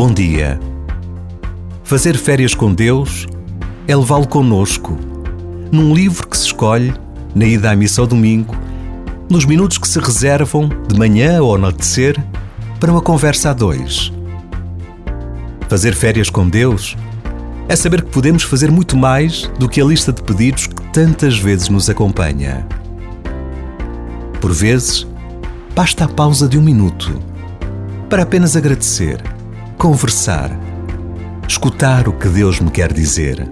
Bom dia. Fazer férias com Deus é levá-lo conosco, num livro que se escolhe, na ida à missa ao domingo, nos minutos que se reservam, de manhã ou ao anoitecer, para uma conversa a dois. Fazer férias com Deus é saber que podemos fazer muito mais do que a lista de pedidos que tantas vezes nos acompanha. Por vezes, basta a pausa de um minuto para apenas agradecer, conversar, escutar o que Deus me quer dizer.